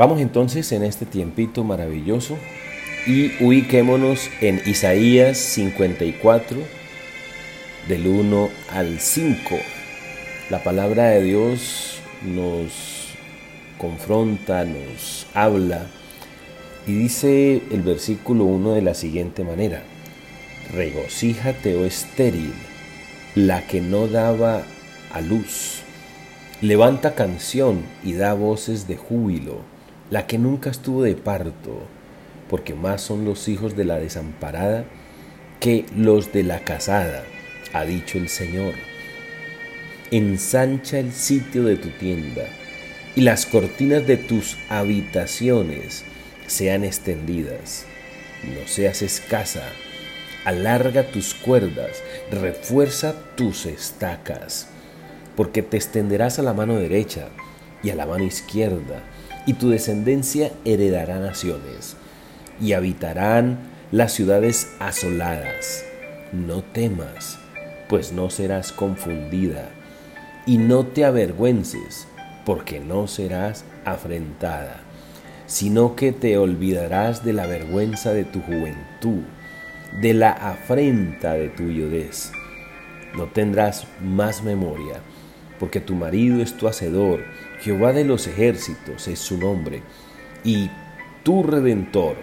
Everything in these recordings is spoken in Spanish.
Vamos entonces en este tiempito maravilloso y ubiquémonos en Isaías 54, del 1 al 5. La palabra de Dios nos confronta, nos habla y dice el versículo 1 de la siguiente manera, regocíjate, oh estéril, la que no daba a luz, levanta canción y da voces de júbilo la que nunca estuvo de parto, porque más son los hijos de la desamparada que los de la casada, ha dicho el Señor. Ensancha el sitio de tu tienda, y las cortinas de tus habitaciones sean extendidas. No seas escasa, alarga tus cuerdas, refuerza tus estacas, porque te extenderás a la mano derecha y a la mano izquierda, y tu descendencia heredará naciones, y habitarán las ciudades asoladas. No temas, pues no serás confundida, y no te avergüences, porque no serás afrentada, sino que te olvidarás de la vergüenza de tu juventud, de la afrenta de tu viudez. No tendrás más memoria, porque tu marido es tu hacedor, Jehová de los ejércitos es su nombre, y tu redentor,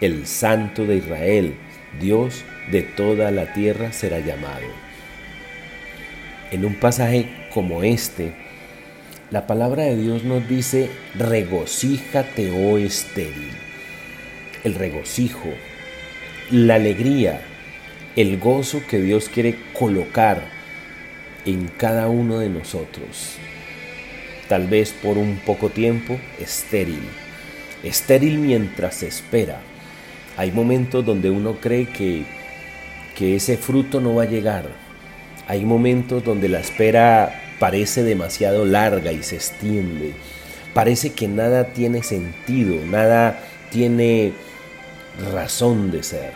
el Santo de Israel, Dios de toda la tierra será llamado. En un pasaje como este, la palabra de Dios nos dice, regocíjate, oh estéril. El regocijo, la alegría, el gozo que Dios quiere colocar en cada uno de nosotros tal vez por un poco tiempo, estéril. Estéril mientras se espera. Hay momentos donde uno cree que, que ese fruto no va a llegar. Hay momentos donde la espera parece demasiado larga y se extiende. Parece que nada tiene sentido, nada tiene razón de ser.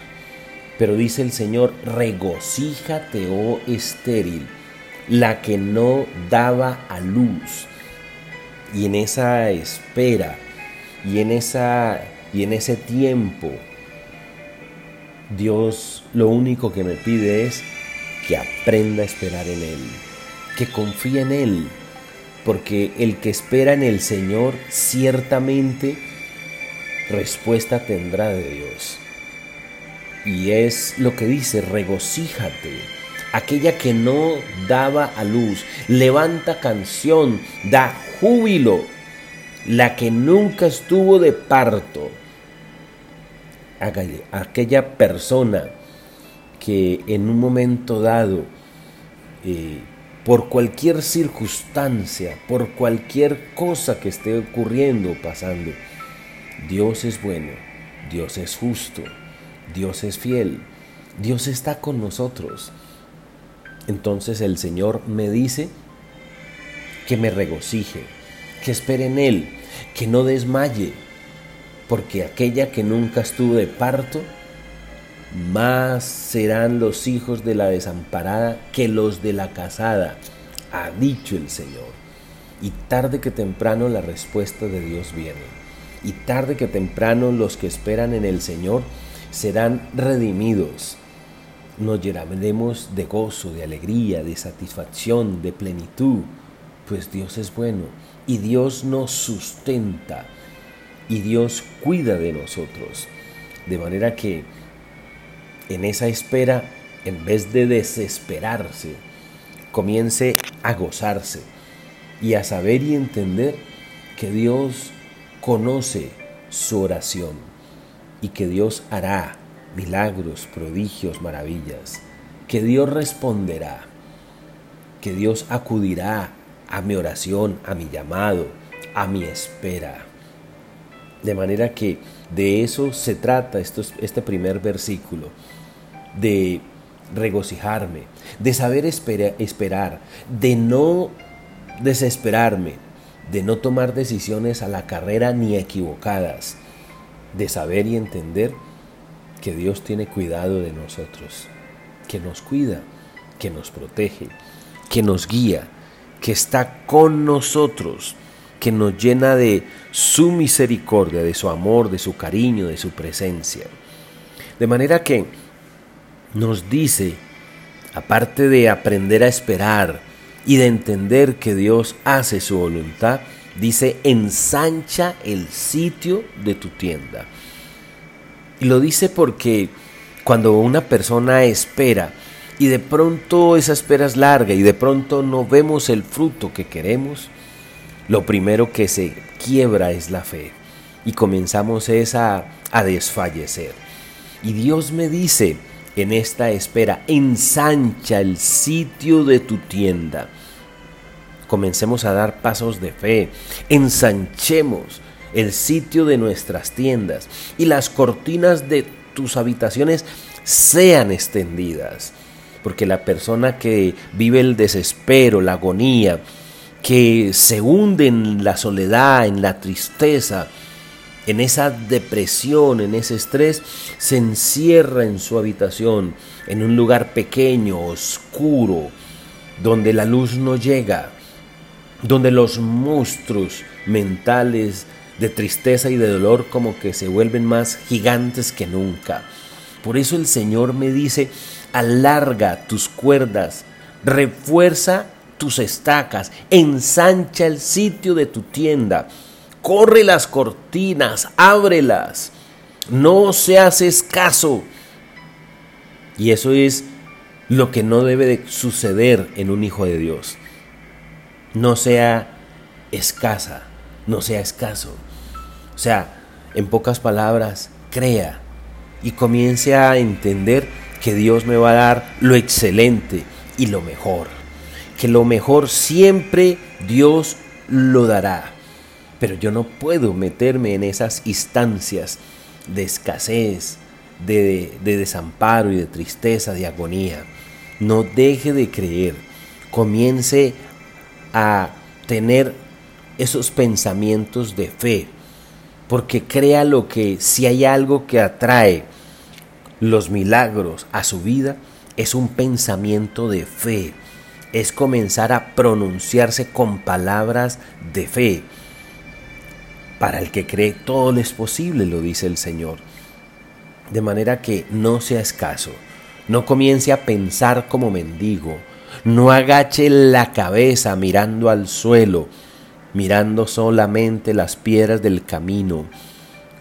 Pero dice el Señor, regocíjate, oh estéril, la que no daba a luz y en esa espera y en, esa, y en ese tiempo, Dios lo único que me pide es que aprenda a esperar en Él, que confíe en Él, porque el que espera en el Señor ciertamente respuesta tendrá de Dios. Y es lo que dice, regocíjate aquella que no daba a luz, levanta canción, da júbilo, la que nunca estuvo de parto, aquella persona que en un momento dado, eh, por cualquier circunstancia, por cualquier cosa que esté ocurriendo, pasando, Dios es bueno, Dios es justo, Dios es fiel, Dios está con nosotros. Entonces el Señor me dice que me regocije, que espere en Él, que no desmaye, porque aquella que nunca estuvo de parto, más serán los hijos de la desamparada que los de la casada, ha dicho el Señor. Y tarde que temprano la respuesta de Dios viene. Y tarde que temprano los que esperan en el Señor serán redimidos nos llenaremos de gozo, de alegría, de satisfacción, de plenitud, pues Dios es bueno y Dios nos sustenta y Dios cuida de nosotros. De manera que en esa espera, en vez de desesperarse, comience a gozarse y a saber y entender que Dios conoce su oración y que Dios hará milagros, prodigios, maravillas, que Dios responderá, que Dios acudirá a mi oración, a mi llamado, a mi espera. De manera que de eso se trata este primer versículo, de regocijarme, de saber esperar, de no desesperarme, de no tomar decisiones a la carrera ni equivocadas, de saber y entender que Dios tiene cuidado de nosotros, que nos cuida, que nos protege, que nos guía, que está con nosotros que nos llena de su misericordia, de su amor, de su cariño, de su presencia. De manera que nos dice, aparte de aprender a esperar y de entender que Dios hace su voluntad, dice, ensancha el sitio de tu tienda. Y lo dice porque cuando una persona espera y de pronto esa espera es larga y de pronto no vemos el fruto que queremos, lo primero que se quiebra es la fe y comenzamos es a, a desfallecer. Y Dios me dice en esta espera, ensancha el sitio de tu tienda. Comencemos a dar pasos de fe, ensanchemos el sitio de nuestras tiendas y las cortinas de tus habitaciones sean extendidas. Porque la persona que vive el desespero, la agonía, que se hunde en la soledad, en la tristeza, en esa depresión, en ese estrés, se encierra en su habitación, en un lugar pequeño, oscuro, donde la luz no llega, donde los monstruos mentales de tristeza y de dolor como que se vuelven más gigantes que nunca. Por eso el Señor me dice, alarga tus cuerdas, refuerza tus estacas, ensancha el sitio de tu tienda, corre las cortinas, ábrelas, no seas escaso. Y eso es lo que no debe de suceder en un hijo de Dios. No sea escasa, no sea escaso. O sea, en pocas palabras, crea y comience a entender que Dios me va a dar lo excelente y lo mejor. Que lo mejor siempre Dios lo dará. Pero yo no puedo meterme en esas instancias de escasez, de, de, desamparo y de tristeza, de agonía. No deje de creer. Comience a tener esos pensamientos de fe. Porque crea lo que si hay algo que atrae los milagros a su vida, es un pensamiento de fe. Es comenzar a pronunciarse con palabras de fe para el que cree todo es posible, lo dice el Señor. De manera que no sea escaso, no comience a pensar como mendigo, no agache la cabeza mirando al suelo, mirando solamente las piedras del camino,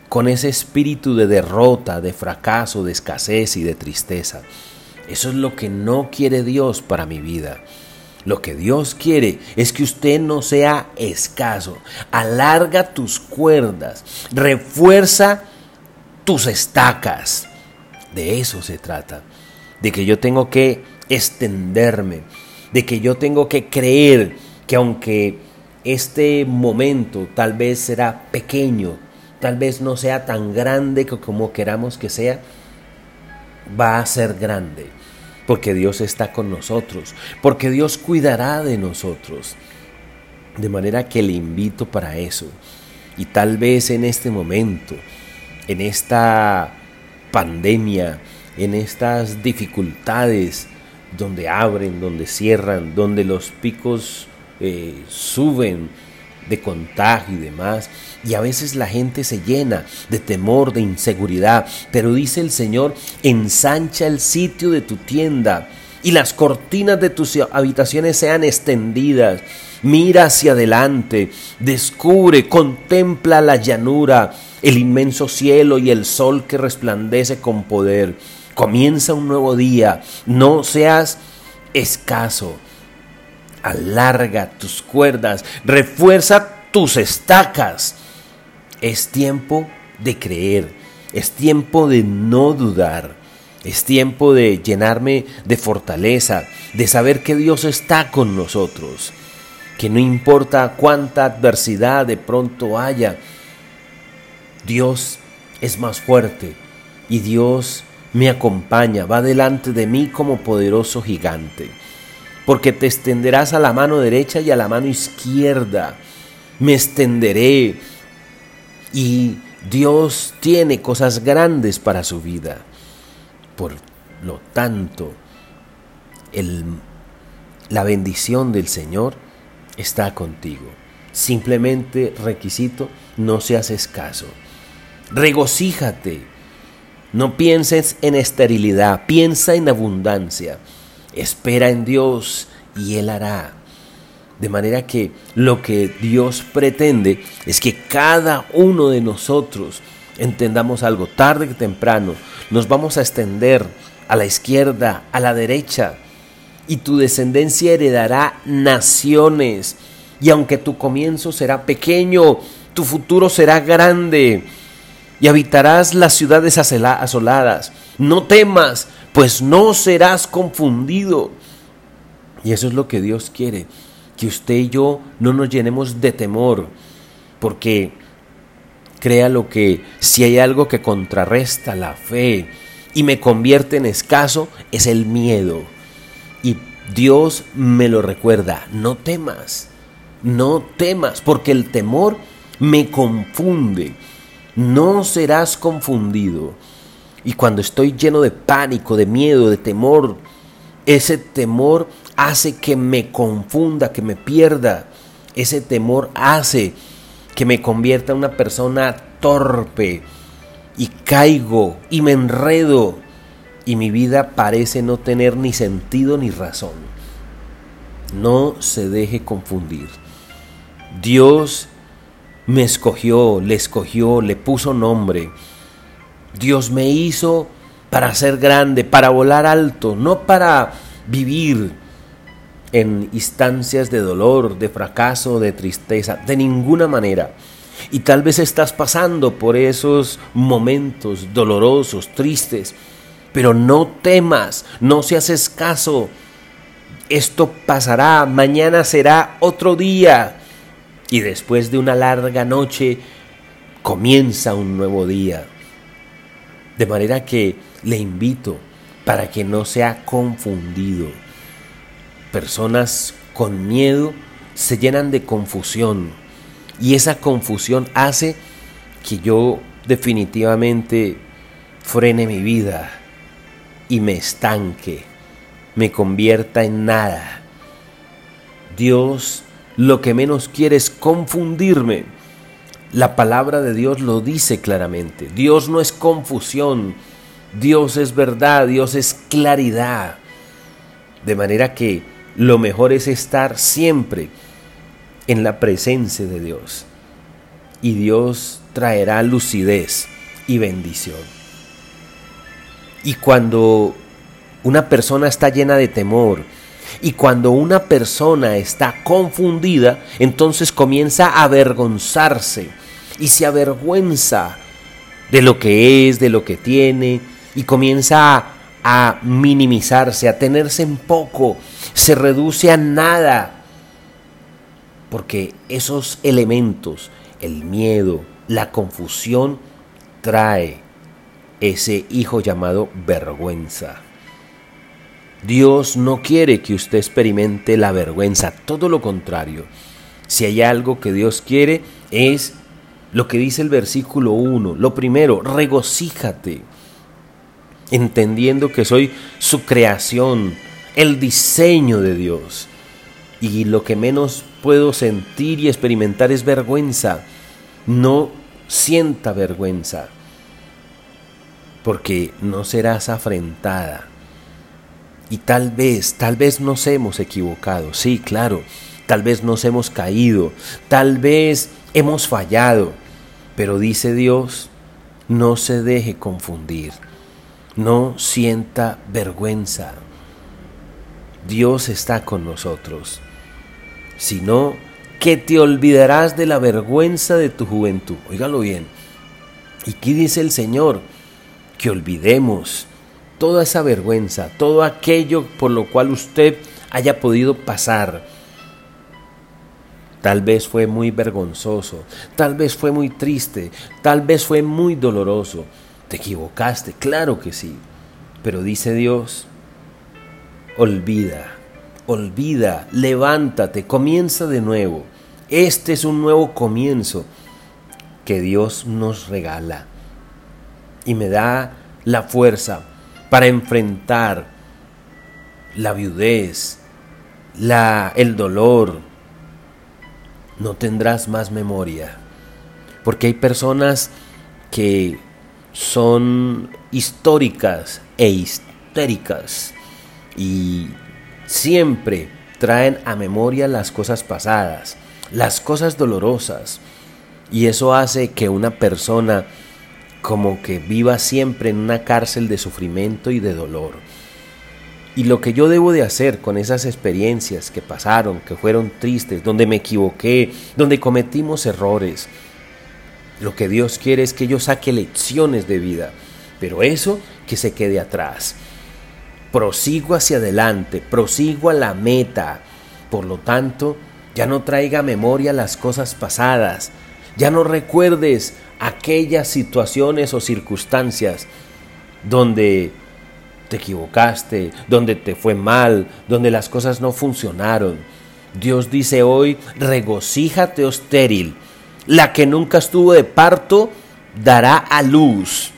con ese espíritu de derrota, de fracaso, de escasez y de tristeza. Eso es lo que no quiere Dios para mi vida. Lo que Dios quiere es que usted no sea escaso. Alarga tus cuerdas, refuerza tus estacas. De eso se trata. De que yo tengo que extenderme, de que yo tengo que creer que aunque este momento tal vez será pequeño, tal vez no sea tan grande como queramos que sea, va a ser grande porque Dios está con nosotros, porque Dios cuidará de nosotros. De manera que le invito para eso. Y tal vez en este momento, en esta pandemia, en estas dificultades donde abren, donde cierran, donde los picos eh, suben, de contagio y demás. Y a veces la gente se llena de temor, de inseguridad. Pero dice el Señor, ensancha el sitio de tu tienda y las cortinas de tus habitaciones sean extendidas. Mira hacia adelante, descubre, contempla la llanura, el inmenso cielo y el sol que resplandece con poder. Comienza un nuevo día, no seas escaso alarga tus cuerdas, refuerza tus estacas. Es tiempo de creer, es tiempo de no dudar, es tiempo de llenarme de fortaleza, de saber que Dios está con nosotros, que no importa cuánta adversidad de pronto haya, Dios es más fuerte y Dios me acompaña, va delante de mí como poderoso gigante porque te extenderás a la mano derecha y a la mano izquierda. Me extenderé. Y Dios tiene cosas grandes para su vida. Por lo tanto, la bendición del Señor está contigo. Simplemente requisito, no seas escaso. Regocíjate. No pienses en esterilidad, piensa en abundancia. Espera en Dios y Él hará. De manera que lo que Dios pretende es que cada uno de nosotros entendamos algo, tarde que temprano, nos vamos a extender a la izquierda, a la derecha, y tu descendencia heredará naciones. Y aunque tu comienzo será pequeño, tu futuro será grande, y habitarás las ciudades asoladas. No temas, pues no serás confundido. Y eso es lo que Dios quiere, que usted y yo no nos llenemos de temor, porque crea lo que si hay algo que contrarresta la fe y me convierte en escaso, es el miedo. Y Dios me lo recuerda, no temas, no temas, porque el temor me confunde. No serás confundido. Y cuando estoy lleno de pánico, de miedo, de temor, ese temor hace que me confunda, que me pierda. Ese temor hace que me convierta en una persona torpe y caigo y me enredo y mi vida parece no tener ni sentido ni razón. No se deje confundir. Dios me escogió, le escogió, le puso nombre. Dios me hizo para ser grande, para volar alto, no para vivir en instancias de dolor, de fracaso, de tristeza, de ninguna manera. Y tal vez estás pasando por esos momentos dolorosos, tristes, pero no temas, no seas escaso. Esto pasará, mañana será otro día. Y después de una larga noche comienza un nuevo día. De manera que le invito para que no sea confundido personas con miedo se llenan de confusión y esa confusión hace que yo definitivamente frene mi vida y me estanque, me convierta en nada. Dios lo que menos quiere es confundirme. La palabra de Dios lo dice claramente. Dios no es confusión, Dios es verdad, Dios es claridad. De manera que lo mejor es estar siempre en la presencia de Dios. Y Dios traerá lucidez y bendición. Y cuando una persona está llena de temor, y cuando una persona está confundida, entonces comienza a avergonzarse y se avergüenza de lo que es, de lo que tiene, y comienza a a minimizarse, a tenerse en poco, se reduce a nada. Porque esos elementos, el miedo, la confusión, trae ese hijo llamado vergüenza. Dios no quiere que usted experimente la vergüenza, todo lo contrario. Si hay algo que Dios quiere es lo que dice el versículo 1. Lo primero, regocíjate entendiendo que soy su creación, el diseño de Dios. Y lo que menos puedo sentir y experimentar es vergüenza. No sienta vergüenza, porque no serás afrentada. Y tal vez, tal vez nos hemos equivocado, sí, claro, tal vez nos hemos caído, tal vez hemos fallado, pero dice Dios, no se deje confundir. No sienta vergüenza. Dios está con nosotros. Sino que te olvidarás de la vergüenza de tu juventud. Óigalo bien. Y aquí dice el Señor que olvidemos toda esa vergüenza, todo aquello por lo cual usted haya podido pasar. Tal vez fue muy vergonzoso, tal vez fue muy triste, tal vez fue muy doloroso. Te equivocaste, claro que sí. Pero dice Dios, olvida, olvida, levántate, comienza de nuevo. Este es un nuevo comienzo que Dios nos regala y me da la fuerza para enfrentar la viudez, la, el dolor, no tendrás más memoria. Porque hay personas que son históricas e histéricas y siempre traen a memoria las cosas pasadas, las cosas dolorosas. Y eso hace que una persona como que viva siempre en una cárcel de sufrimiento y de dolor. Y lo que yo debo de hacer con esas experiencias que pasaron, que fueron tristes, donde me equivoqué, donde cometimos errores, lo que Dios quiere es que yo saque lecciones de vida, pero eso que se quede atrás. Prosigo hacia adelante, prosigo a la meta. Por lo tanto, ya no traiga memoria las cosas pasadas, ya no recuerdes aquellas situaciones o circunstancias donde te equivocaste, donde te fue mal, donde las cosas no funcionaron. Dios dice hoy, regocíjate, estéril, la que nunca estuvo de parto dará a luz.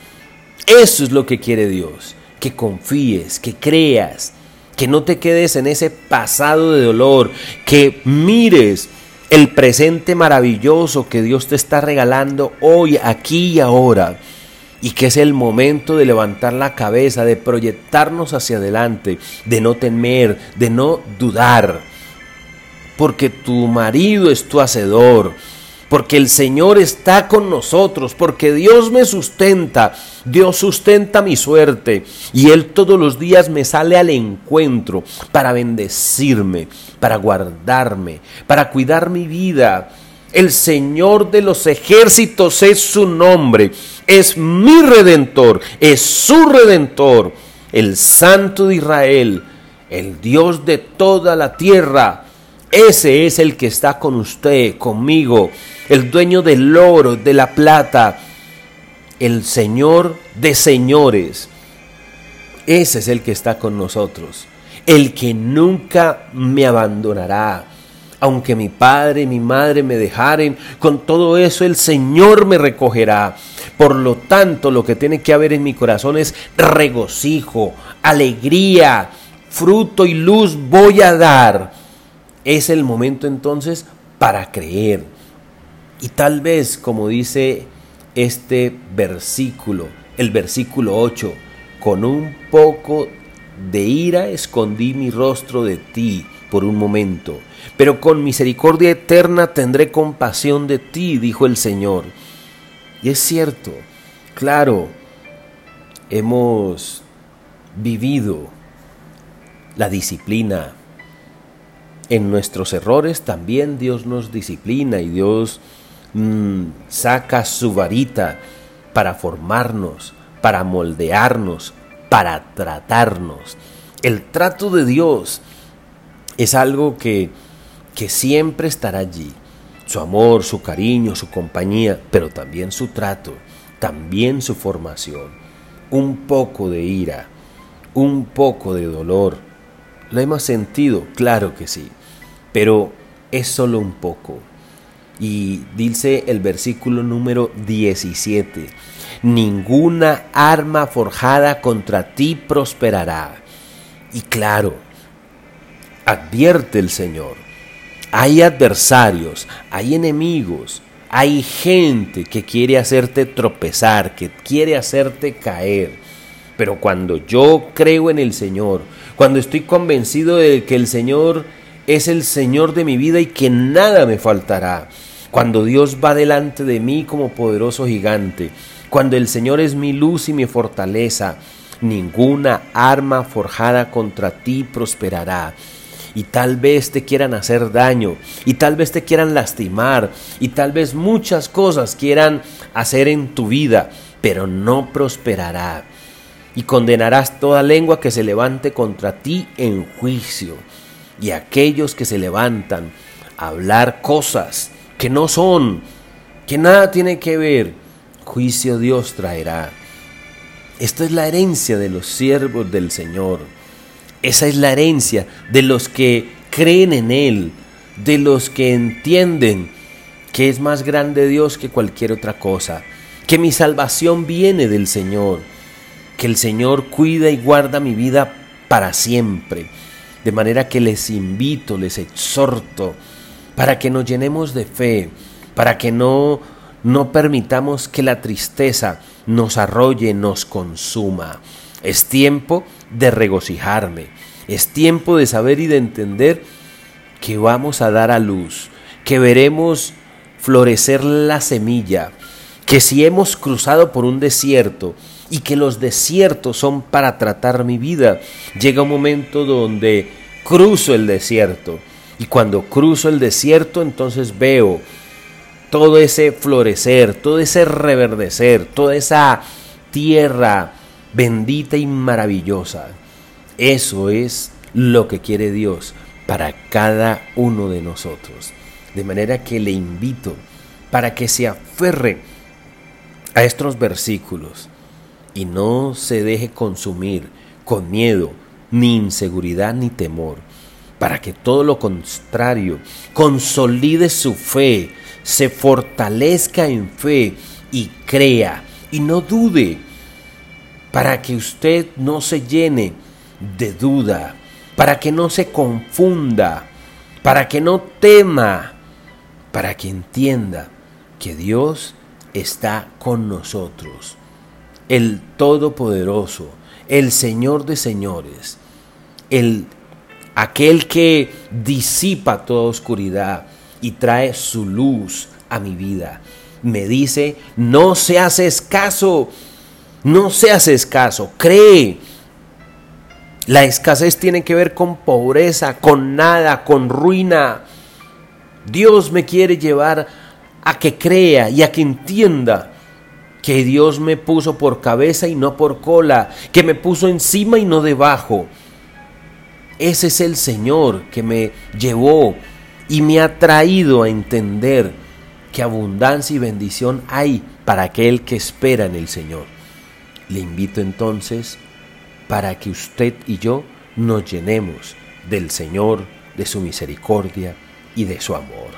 Eso es lo que quiere Dios, que confíes, que creas, que no te quedes en ese pasado de dolor, que mires el presente maravilloso que Dios te está regalando hoy, aquí y ahora. Y que es el momento de levantar la cabeza, de proyectarnos hacia adelante, de no temer, de no dudar. Porque tu marido es tu hacedor, porque el Señor está con nosotros, porque Dios me sustenta, Dios sustenta mi suerte y Él todos los días me sale al encuentro para bendecirme, para guardarme, para cuidar mi vida. El Señor de los ejércitos es su nombre, es mi redentor, es su redentor, el Santo de Israel, el Dios de toda la tierra. Ese es el que está con usted, conmigo el dueño del oro, de la plata, el Señor de señores. Ese es el que está con nosotros, el que nunca me abandonará. Aunque mi padre y mi madre me dejaren, con todo eso el Señor me recogerá. Por lo tanto, lo que tiene que haber en mi corazón es regocijo, alegría, fruto y luz voy a dar. Es el momento entonces para creer. Y tal vez, como dice este versículo, el versículo 8, con un poco de ira escondí mi rostro de ti por un momento, pero con misericordia eterna tendré compasión de ti, dijo el Señor. Y es cierto, claro, hemos vivido la disciplina. En nuestros errores también Dios nos disciplina y Dios Mm, saca su varita para formarnos, para moldearnos, para tratarnos. El trato de Dios es algo que, que siempre estará allí. Su amor, su cariño, su compañía, pero también su trato, también su formación. Un poco de ira, un poco de dolor. ¿Lo hemos sentido? Claro que sí, pero es solo un poco y dice el versículo número 17, ninguna arma forjada contra ti prosperará. Y claro, advierte el Señor, hay adversarios, hay enemigos, hay gente que quiere hacerte tropezar, que quiere hacerte caer. Pero cuando yo creo en el Señor, cuando estoy convencido de que el Señor es el Señor de mi vida y que nada me faltará. Cuando Dios va delante de mí como poderoso gigante, cuando el Señor es mi luz y mi fortaleza, ninguna arma forjada contra ti prosperará. Y tal vez te quieran hacer daño, y tal vez te quieran lastimar, y tal vez muchas cosas quieran hacer en tu vida, pero no prosperará. Y condenarás toda lengua que se levante contra ti en juicio y aquellos que se levantan a hablar cosas que no son, que nada tiene que ver, juicio Dios traerá. Esta es la herencia de los siervos del Señor. Esa es la herencia de los que creen en Él, de los que entienden que es más grande Dios que cualquier otra cosa, que mi salvación viene del Señor, que el Señor cuida y guarda mi vida para siempre de manera que les invito, les exhorto para que nos llenemos de fe, para que no, no permitamos que la tristeza nos arrolle, nos consuma. Es tiempo de regocijarme, es tiempo de saber y de entender que vamos a dar a luz, que veremos florecer la semilla, que si hemos cruzado por un desierto y que los desiertos son para tratar mi vida, llega un momento donde cruzo el desierto y cuando cruzo el desierto entonces veo todo ese florecer, todo ese reverdecer, toda esa tierra bendita y maravillosa. Eso es lo que quiere Dios para cada uno de nosotros. De manera que le invito para que se aferre a estos versículos y no se deje consumir con miedo, ni inseguridad, ni temor, para que todo lo contrario consolide su fe, se fortalezca en fe y crea. Y no dude, para que usted no se llene de duda, para que no se confunda, para que no tema, para que entienda que Dios está con nosotros, el Todopoderoso, el Señor de señores, el aquel que disipa toda oscuridad y trae su luz a mi vida. Me dice, no seas escaso, no seas escaso, cree. La escasez tiene que ver con pobreza, con nada, con ruina. Dios me quiere llevar a que crea y a que entienda que Dios me puso por cabeza y no por cola, que me puso encima y no debajo. Ese es el Señor que me llevó y me ha traído a entender que abundancia y bendición hay para aquel que espera en el Señor. Le invito entonces para que usted y yo nos llenemos del Señor, de su misericordia y de su amor.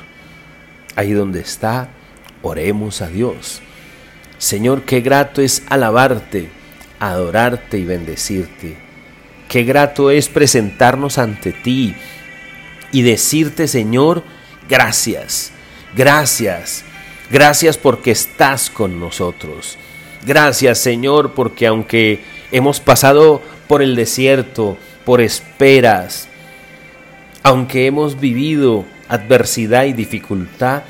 Ahí donde está, oremos a Dios. Señor, qué grato es alabarte, adorarte y bendecirte. Qué grato es presentarnos ante ti y decirte, Señor, gracias, gracias, gracias porque estás con nosotros. Gracias, Señor, porque aunque hemos pasado por el desierto, por esperas, aunque hemos vivido adversidad y dificultad,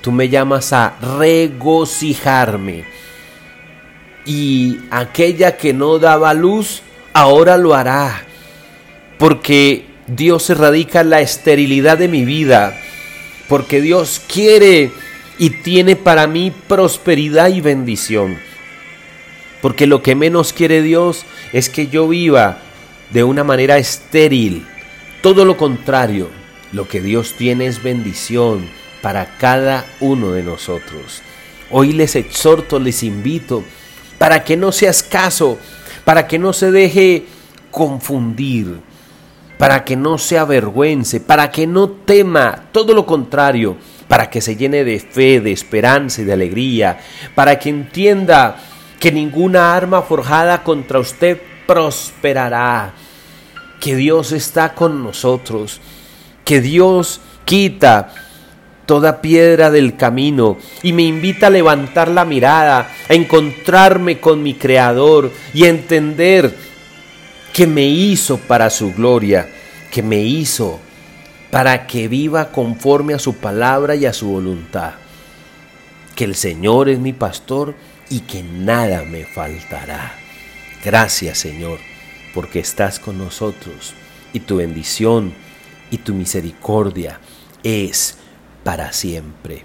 tú me llamas a regocijarme. Y aquella que no daba luz, ahora lo hará. Porque Dios erradica la esterilidad de mi vida. Porque Dios quiere y tiene para mí prosperidad y bendición. Porque lo que menos quiere Dios es que yo viva de una manera estéril. Todo lo contrario, lo que Dios tiene es bendición para cada uno de nosotros. Hoy les exhorto, les invito, para que no seas caso, para que no se deje confundir, para que no se avergüence, para que no tema, todo lo contrario, para que se llene de fe, de esperanza y de alegría, para que entienda que ninguna arma forjada contra usted prosperará, que Dios está con nosotros, que Dios quita toda piedra del camino y me invita a levantar la mirada, a encontrarme con mi Creador y a entender que me hizo para su gloria, que me hizo para que viva conforme a su palabra y a su voluntad. Que el Señor es mi pastor y que nada me faltará. Gracias Señor, porque estás con nosotros y tu bendición y tu misericordia es para siempre.